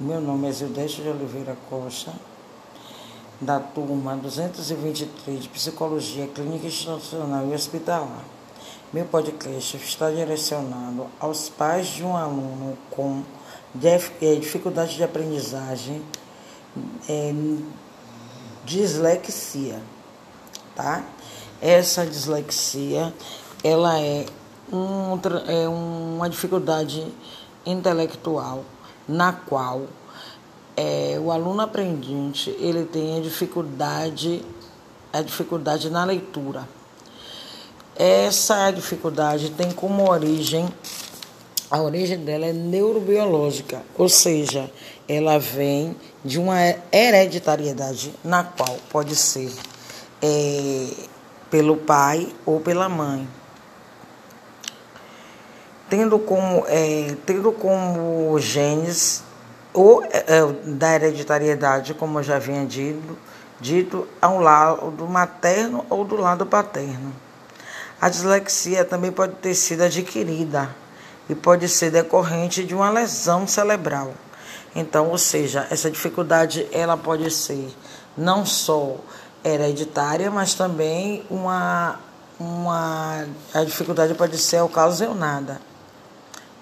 Meu nome é Zildeste de Oliveira Costa, da turma 223 de Psicologia Clínica Institucional e Hospitalar. Meu podcast está direcionado aos pais de um aluno com eh, dificuldade de aprendizagem, é, dislexia, tá? Essa dislexia, ela é, um, é uma dificuldade intelectual na qual é, o aluno aprendente ele tem a dificuldade a dificuldade na leitura. Essa dificuldade tem como origem a origem dela é neurobiológica, ou seja, ela vem de uma hereditariedade na qual pode ser é, pelo pai ou pela mãe tendo como, é, tendo como genes ou é, é, da hereditariedade, como eu já havia dito, dito, ao lado materno ou do lado paterno. A dislexia também pode ter sido adquirida e pode ser decorrente de uma lesão cerebral. Então, ou seja, essa dificuldade ela pode ser não só hereditária, mas também uma, uma a dificuldade pode ser ocasionada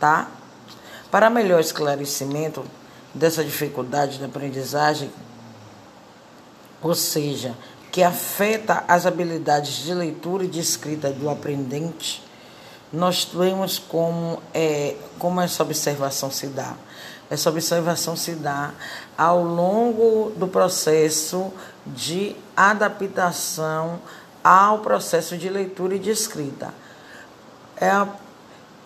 tá? Para melhor esclarecimento dessa dificuldade de aprendizagem, ou seja, que afeta as habilidades de leitura e de escrita do aprendente, nós temos como, é, como essa observação se dá. Essa observação se dá ao longo do processo de adaptação ao processo de leitura e de escrita. É,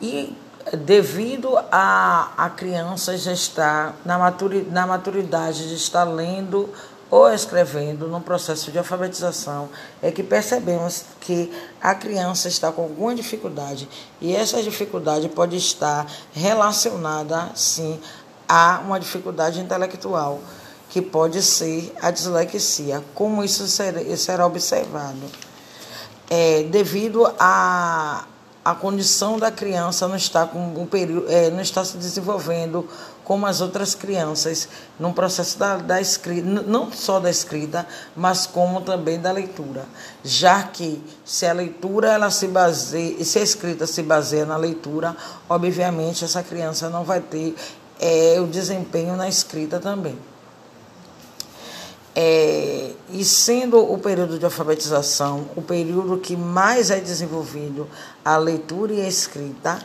e devido a, a criança já estar na, maturi, na maturidade de estar lendo ou escrevendo no processo de alfabetização, é que percebemos que a criança está com alguma dificuldade e essa dificuldade pode estar relacionada, sim, a uma dificuldade intelectual, que pode ser a dislexia. Como isso será observado? É, devido a a condição da criança não está com um período, é, não está se desenvolvendo como as outras crianças no processo da, da escrita, não só da escrita, mas como também da leitura, já que se a leitura ela se baseia, se a escrita se baseia na leitura, obviamente essa criança não vai ter é, o desempenho na escrita também. É, e sendo o período de alfabetização o período que mais é desenvolvido a leitura e a escrita,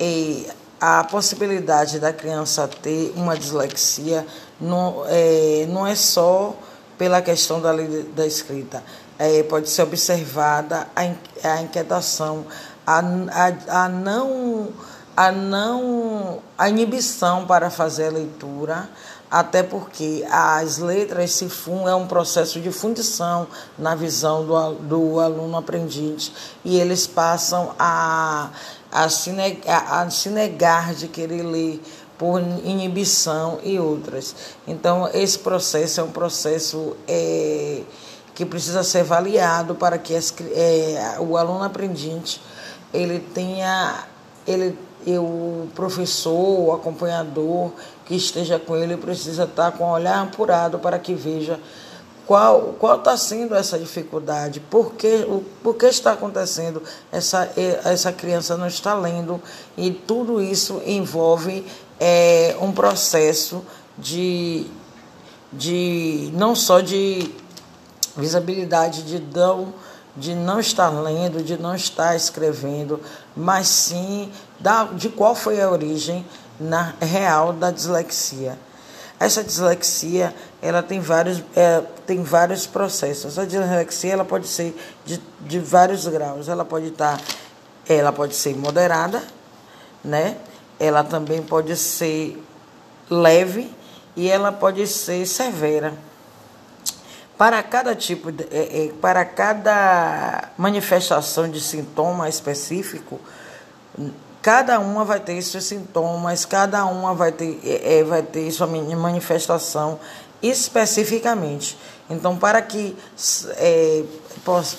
e a possibilidade da criança ter uma dislexia não é, não é só pela questão da, da escrita, é, pode ser observada a, a inquietação, a, a, a não a não a inibição para fazer a leitura, até porque as letras se fundem, é um processo de fundição na visão do, do aluno aprendente e eles passam a, a, se negar, a se negar de querer ler por inibição e outras. Então, esse processo é um processo é, que precisa ser avaliado para que as, é, o aluno aprendente ele tenha ele o professor, o acompanhador que esteja com ele precisa estar com o olhar apurado para que veja qual qual está sendo essa dificuldade, por que, o, por que está acontecendo, essa, essa criança não está lendo, e tudo isso envolve é, um processo de, de não só de visibilidade, de não de não estar lendo, de não estar escrevendo, mas sim da, de qual foi a origem na, real da dislexia. Essa dislexia ela tem vários, é, tem vários processos. A dislexia ela pode ser de, de vários graus. Ela pode estar, ela pode ser moderada, né? Ela também pode ser leve e ela pode ser severa. Para cada tipo, de, é, é, para cada manifestação de sintoma específico, cada uma vai ter seus sintomas, cada uma vai ter, é, é vai ter sua manifestação especificamente. Então, para que é,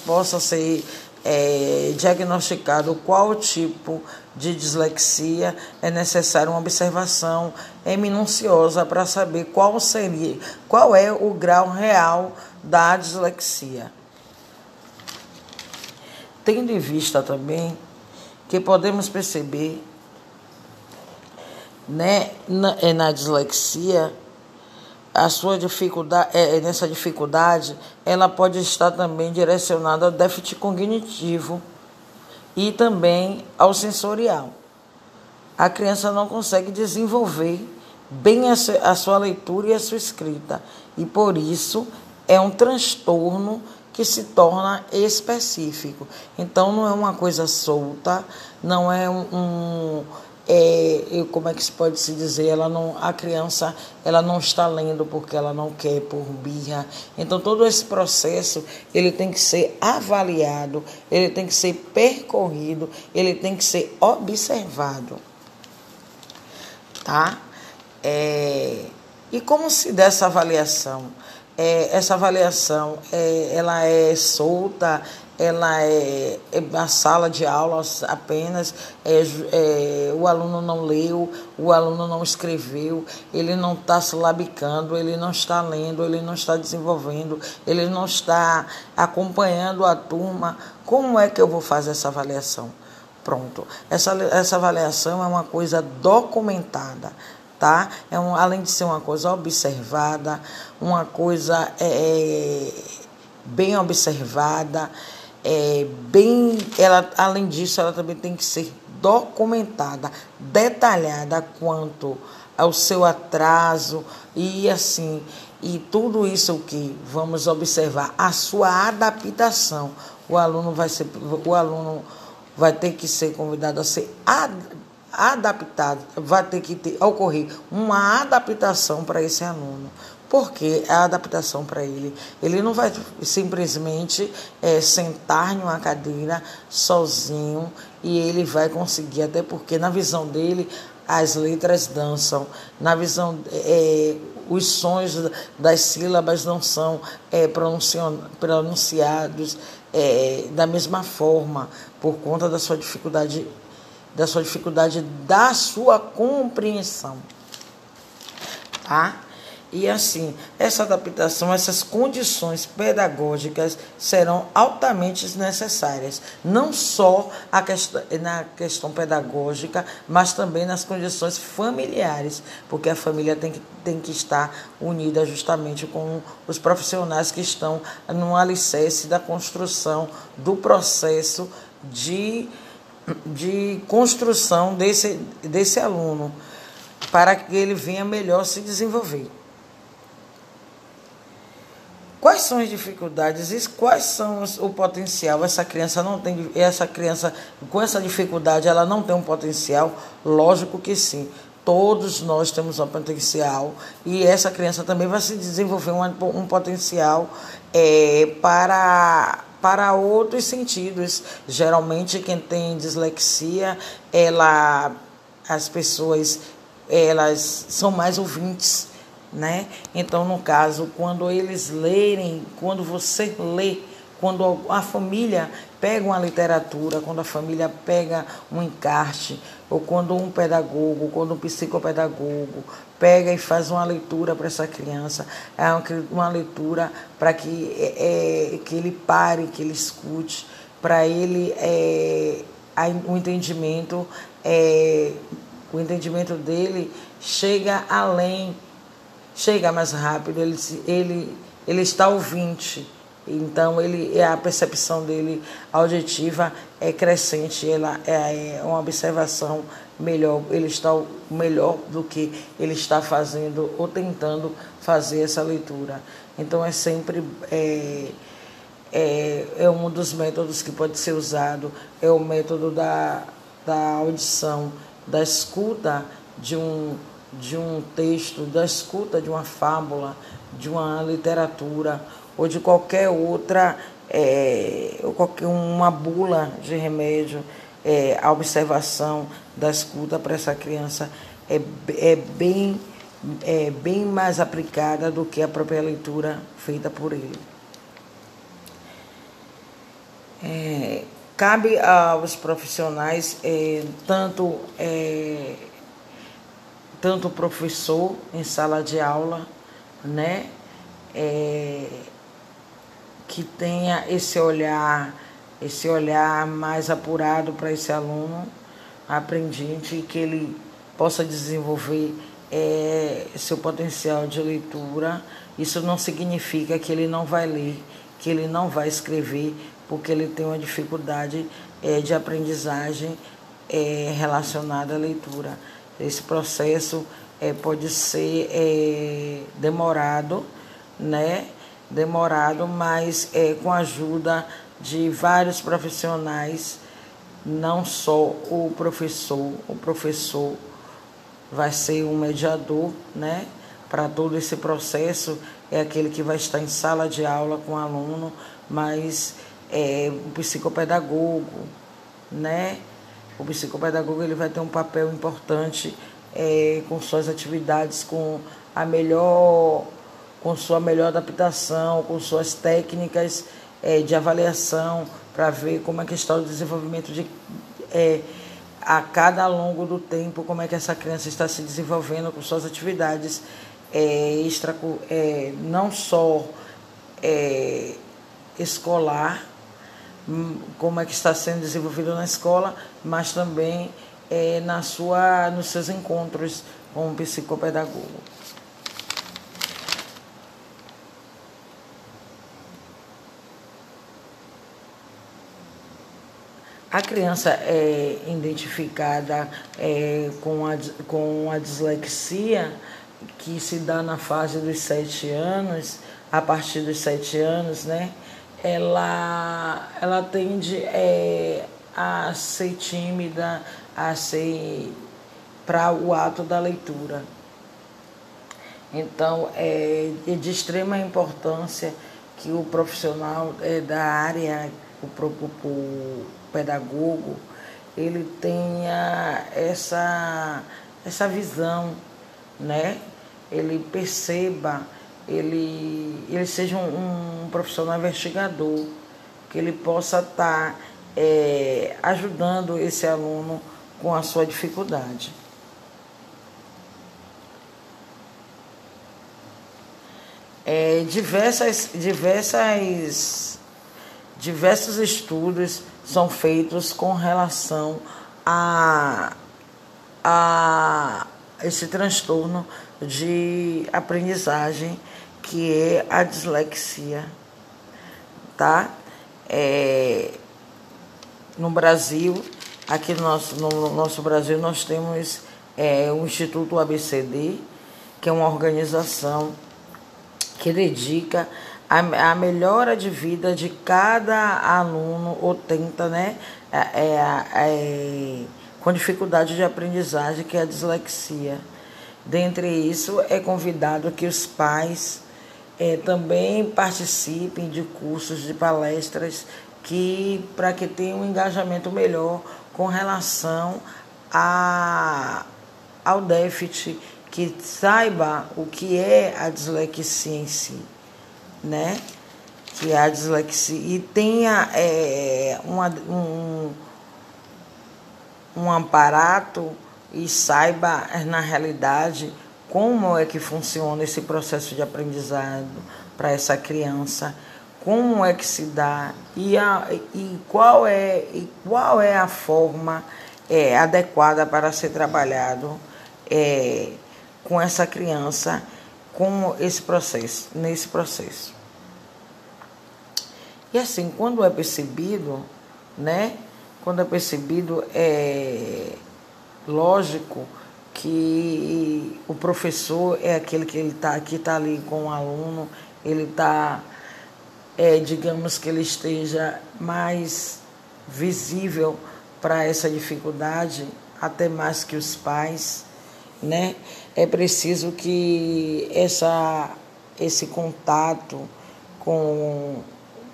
possa ser é, diagnosticado qual tipo de dislexia, é necessária uma observação é minuciosa para saber qual seria, qual é o grau real da dislexia. Tendo em vista também que podemos perceber né, na, é, na dislexia, a sua dificuldade, é, nessa dificuldade, ela pode estar também direcionada ao déficit cognitivo e também ao sensorial. A criança não consegue desenvolver bem a sua leitura e a sua escrita, e por isso é um transtorno que se torna específico. Então não é uma coisa solta, não é um, um é, como é que se pode se dizer, ela não, a criança ela não está lendo porque ela não quer por birra. Então todo esse processo ele tem que ser avaliado, ele tem que ser percorrido, ele tem que ser observado, tá? É, e como se dá essa avaliação? É, essa avaliação é, ela é solta, ela é, é a sala de aula apenas, é, é, o aluno não leu, o aluno não escreveu, ele não está silabicando, ele não está lendo, ele não está desenvolvendo, ele não está acompanhando a turma. Como é que eu vou fazer essa avaliação? Pronto. Essa, essa avaliação é uma coisa documentada, tá? É um, além de ser uma coisa observada, uma coisa é, é bem observada, é, bem, ela, além disso, ela também tem que ser documentada, detalhada quanto ao seu atraso e assim, e tudo isso que vamos observar, a sua adaptação. O aluno vai ser, o aluno vai ter que ser convidado a ser adaptado, vai ter que ter, ocorrer uma adaptação para esse aluno porque a adaptação para ele. Ele não vai simplesmente é, sentar em uma cadeira sozinho e ele vai conseguir, até porque na visão dele as letras dançam, na visão é, os sons das sílabas não são é, pronunciados é, da mesma forma por conta da sua dificuldade da sua dificuldade da sua compreensão, tá? E assim, essa adaptação, essas condições pedagógicas serão altamente necessárias, não só na questão pedagógica, mas também nas condições familiares, porque a família tem que, tem que estar unida justamente com os profissionais que estão no alicerce da construção do processo de, de construção desse, desse aluno, para que ele venha melhor se desenvolver. Quais são as dificuldades e quais são o potencial? Essa criança não tem, essa criança com essa dificuldade, ela não tem um potencial? Lógico que sim. Todos nós temos um potencial e essa criança também vai se desenvolver um, um potencial é, para para outros sentidos. Geralmente quem tem dislexia, ela as pessoas elas são mais ouvintes né? Então, no caso, quando eles lerem, quando você lê, quando a família pega uma literatura, quando a família pega um encarte, ou quando um pedagogo, quando um psicopedagogo pega e faz uma leitura para essa criança, é uma leitura para que, é, é, que ele pare, que ele escute, para ele é, o entendimento, é, o entendimento dele chega além chega mais rápido, ele, ele, ele está ouvinte. Então ele a percepção dele auditiva é crescente, ela é, é uma observação melhor, ele está melhor do que ele está fazendo ou tentando fazer essa leitura. Então é sempre é, é, é um dos métodos que pode ser usado, é o método da, da audição, da escuta de um de um texto, da escuta de uma fábula, de uma literatura ou de qualquer outra, é, ou qualquer uma bula de remédio, é, a observação da escuta para essa criança é, é, bem, é bem mais aplicada do que a própria leitura feita por ele. É, cabe aos profissionais, é, tanto, é, tanto o professor em sala de aula, né, é, que tenha esse olhar, esse olhar mais apurado para esse aluno aprendente, que ele possa desenvolver é, seu potencial de leitura. Isso não significa que ele não vai ler, que ele não vai escrever, porque ele tem uma dificuldade é, de aprendizagem é, relacionada à leitura. Esse processo é, pode ser é, demorado, né? Demorado, mas é, com a ajuda de vários profissionais, não só o professor, o professor vai ser um mediador, né? Para todo esse processo, é aquele que vai estar em sala de aula com o aluno, mas é, o psicopedagogo, né? O psicopedagogo ele vai ter um papel importante é, com suas atividades, com a melhor, com sua melhor adaptação, com suas técnicas é, de avaliação para ver como é que está o desenvolvimento de é, a cada longo do tempo, como é que essa criança está se desenvolvendo com suas atividades é, extra, é, não só é, escolar, como é que está sendo desenvolvido na escola, mas também é, na sua, nos seus encontros com o psicopedagogo. A criança é identificada é, com, a, com a dislexia, que se dá na fase dos sete anos, a partir dos sete anos, né? Ela, ela tende é, a ser tímida, a ser para o ato da leitura. Então, é de extrema importância que o profissional é, da área, o, o pedagogo, ele tenha essa, essa visão, né? Ele perceba, ele, ele seja um, um profissional investigador, que ele possa estar tá, é, ajudando esse aluno com a sua dificuldade. É, diversas, diversas, diversos estudos são feitos com relação a, a esse transtorno de aprendizagem que é a dislexia, tá? É, no Brasil, aqui no nosso, no nosso Brasil, nós temos é, o Instituto ABCD, que é uma organização que dedica a, a melhora de vida de cada aluno, ou tenta, né, é, é, é, com dificuldade de aprendizagem, que é a dislexia. Dentre isso, é convidado que os pais é, também participem de cursos, de palestras, que para que tenham um engajamento melhor com relação a, ao déficit, que saiba o que é a dislexia em si né? Que é a dislexia e tenha é, uma, um, um aparato e saiba na realidade como é que funciona esse processo de aprendizado para essa criança, como é que se dá e, a, e, qual, é, e qual é a forma é, adequada para ser trabalhado é, com essa criança com esse processo, nesse processo. E assim, quando é percebido, né? Quando é percebido, é lógico que o professor é aquele que ele está aqui, está ali com o aluno, ele está, é, digamos que ele esteja mais visível para essa dificuldade, até mais que os pais, né? É preciso que essa, esse contato com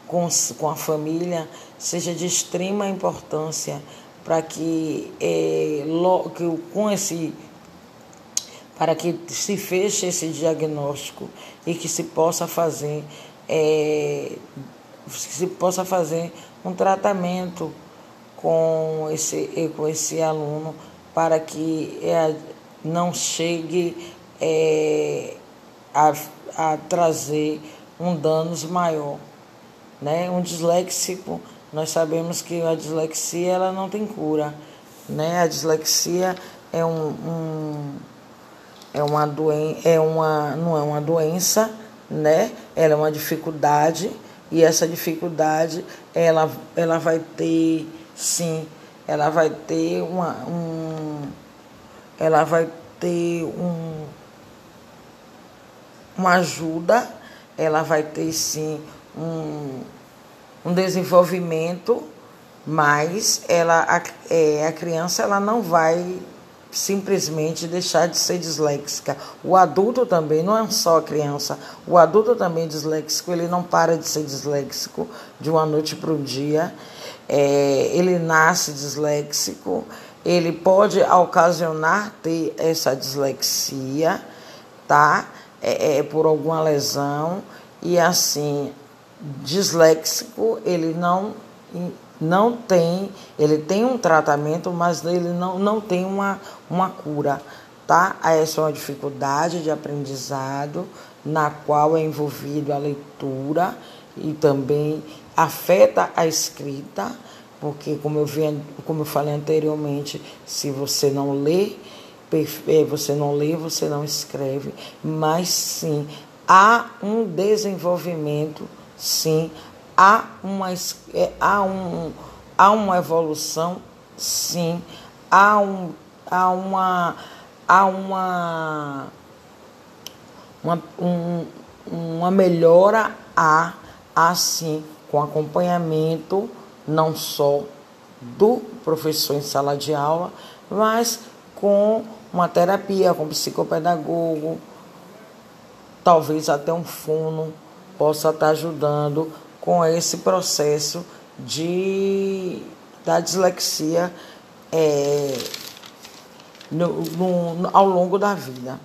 com, com a família seja de extrema importância para que, é, que com esse para que se feche esse diagnóstico e que se possa fazer é, se possa fazer um tratamento com esse, com esse aluno para que é, não chegue é, a, a trazer um danos maior. Né? Um disléxico, nós sabemos que a dislexia ela não tem cura. Né? A dislexia é um, um é uma doen é uma não é uma doença, né? Ela é uma dificuldade e essa dificuldade ela ela vai ter sim, ela vai ter uma um ela vai ter um uma ajuda, ela vai ter sim um, um desenvolvimento, mas ela a, é, a criança ela não vai simplesmente deixar de ser disléxica. O adulto também, não é só a criança, o adulto também é disléxico, ele não para de ser disléxico de uma noite para o dia. É, ele nasce disléxico, ele pode ocasionar ter essa dislexia, tá? É, é, por alguma lesão e assim disléxico ele não não tem, ele tem um tratamento, mas ele não, não tem uma, uma cura, tá? Essa é uma dificuldade de aprendizado na qual é envolvido a leitura e também afeta a escrita, porque como eu, vi, como eu falei anteriormente, se você não lê, é, você não lê, você não escreve, mas sim há um desenvolvimento, sim, há uma, é, há um, há uma evolução, sim, há, um, há uma, há uma, uma, um, uma melhora, há, assim, com acompanhamento não só do professor em sala de aula, mas com uma terapia, com psicopedagogo, talvez até um fono possa estar ajudando com esse processo de, da dislexia é, no, no, ao longo da vida.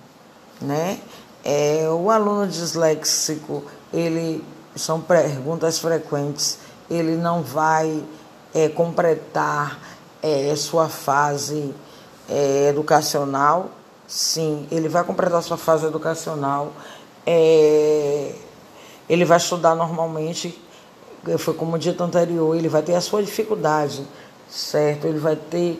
Né? É, o aluno disléxico, ele são perguntas frequentes, ele não vai é, completar é, sua fase é, educacional, sim, ele vai completar sua fase educacional, é, ele vai estudar normalmente. Foi como dito anterior, ele vai ter a sua dificuldade, certo? Ele vai ter,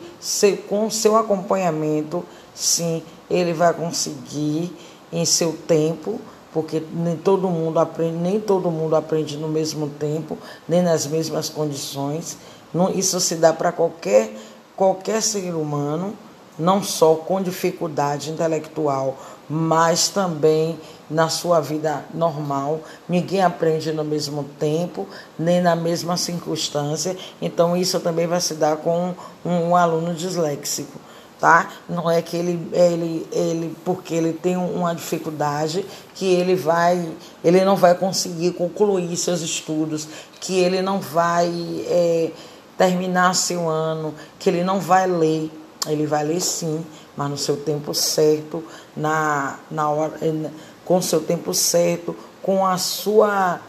com seu acompanhamento, sim, ele vai conseguir em seu tempo, porque nem todo mundo aprende, nem todo mundo aprende no mesmo tempo, nem nas mesmas condições. Não, isso se dá para qualquer, qualquer ser humano, não só com dificuldade intelectual, mas também na sua vida normal. Ninguém aprende no mesmo tempo, nem na mesma circunstância. Então, isso também vai se dar com um, um aluno disléxico. Tá? Não é que ele, ele, ele, porque ele tem uma dificuldade, que ele vai, ele não vai conseguir concluir seus estudos, que ele não vai é, terminar seu ano, que ele não vai ler. Ele vai ler sim, mas no seu tempo certo, na, na hora com o seu tempo certo, com a sua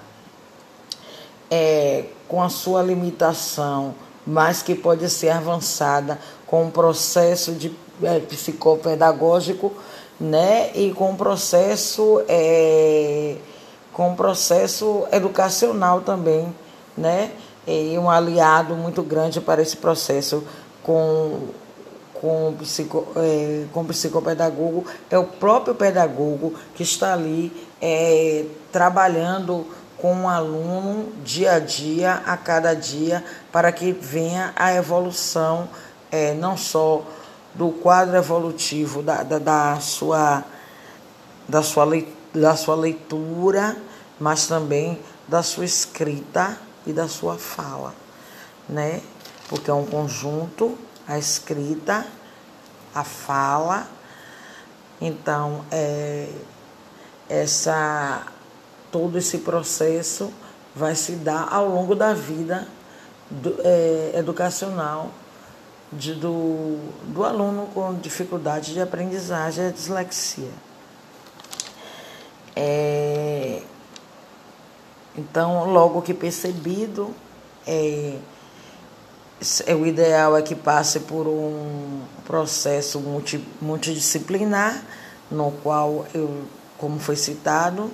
é, com a sua limitação, mas que pode ser avançada com um processo de é, psicopedagógico, né, e com um processo é, com um processo educacional também, né, e um aliado muito grande para esse processo com com, psico, é, com psicopedagogo, é o próprio pedagogo que está ali é, trabalhando com o um aluno dia a dia, a cada dia, para que venha a evolução é, não só do quadro evolutivo da, da, da, sua, da, sua, da sua leitura, mas também da sua escrita e da sua fala, né? Porque é um conjunto a escrita, a fala. Então, é, essa, todo esse processo vai se dar ao longo da vida do, é, educacional de, do, do aluno com dificuldade de aprendizagem e dislexia. É, então, logo que percebido, é, é, o ideal é que passe por um processo multi, multidisciplinar, no qual, eu, como foi citado,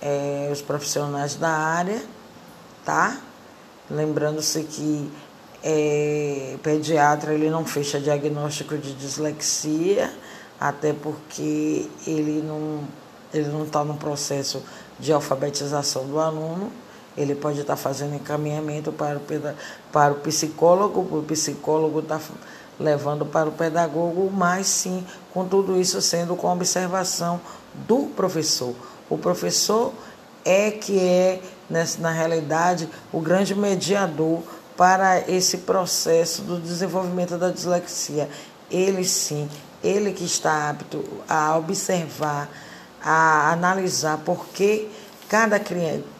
é, os profissionais da área, tá? Lembrando-se que é, pediatra ele não fecha diagnóstico de dislexia, até porque ele não ele não está no processo de alfabetização do aluno, ele pode estar tá fazendo encaminhamento para o, para o psicólogo, o psicólogo está levando para o pedagogo, mas sim com tudo isso sendo com observação do professor. O professor é que é, na realidade, o grande mediador para esse processo do desenvolvimento da dislexia. Ele sim, ele que está apto a observar, a analisar por que cada,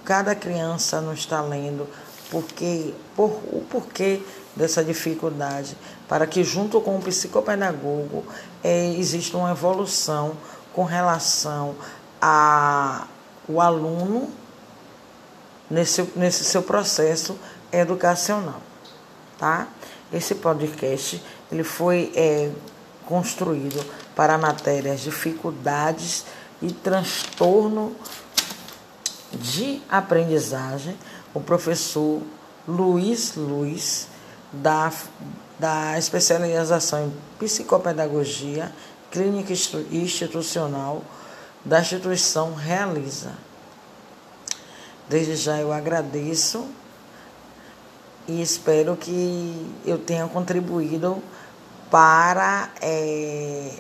cada criança não está lendo, porque, por, o porquê dessa dificuldade, para que junto com o psicopedagogo é, exista uma evolução com relação ao aluno nesse, nesse seu processo educacional, tá? Esse podcast ele foi é, construído para matérias dificuldades e transtorno de aprendizagem. O professor Luiz Luiz, da, da especialização em psicopedagogia clínica institucional da instituição, realiza. Desde já eu agradeço e espero que eu tenha contribuído para, é,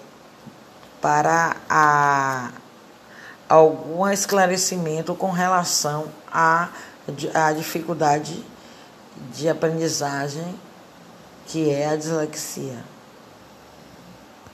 para a, algum esclarecimento com relação à, à dificuldade de aprendizagem que é a dislexia.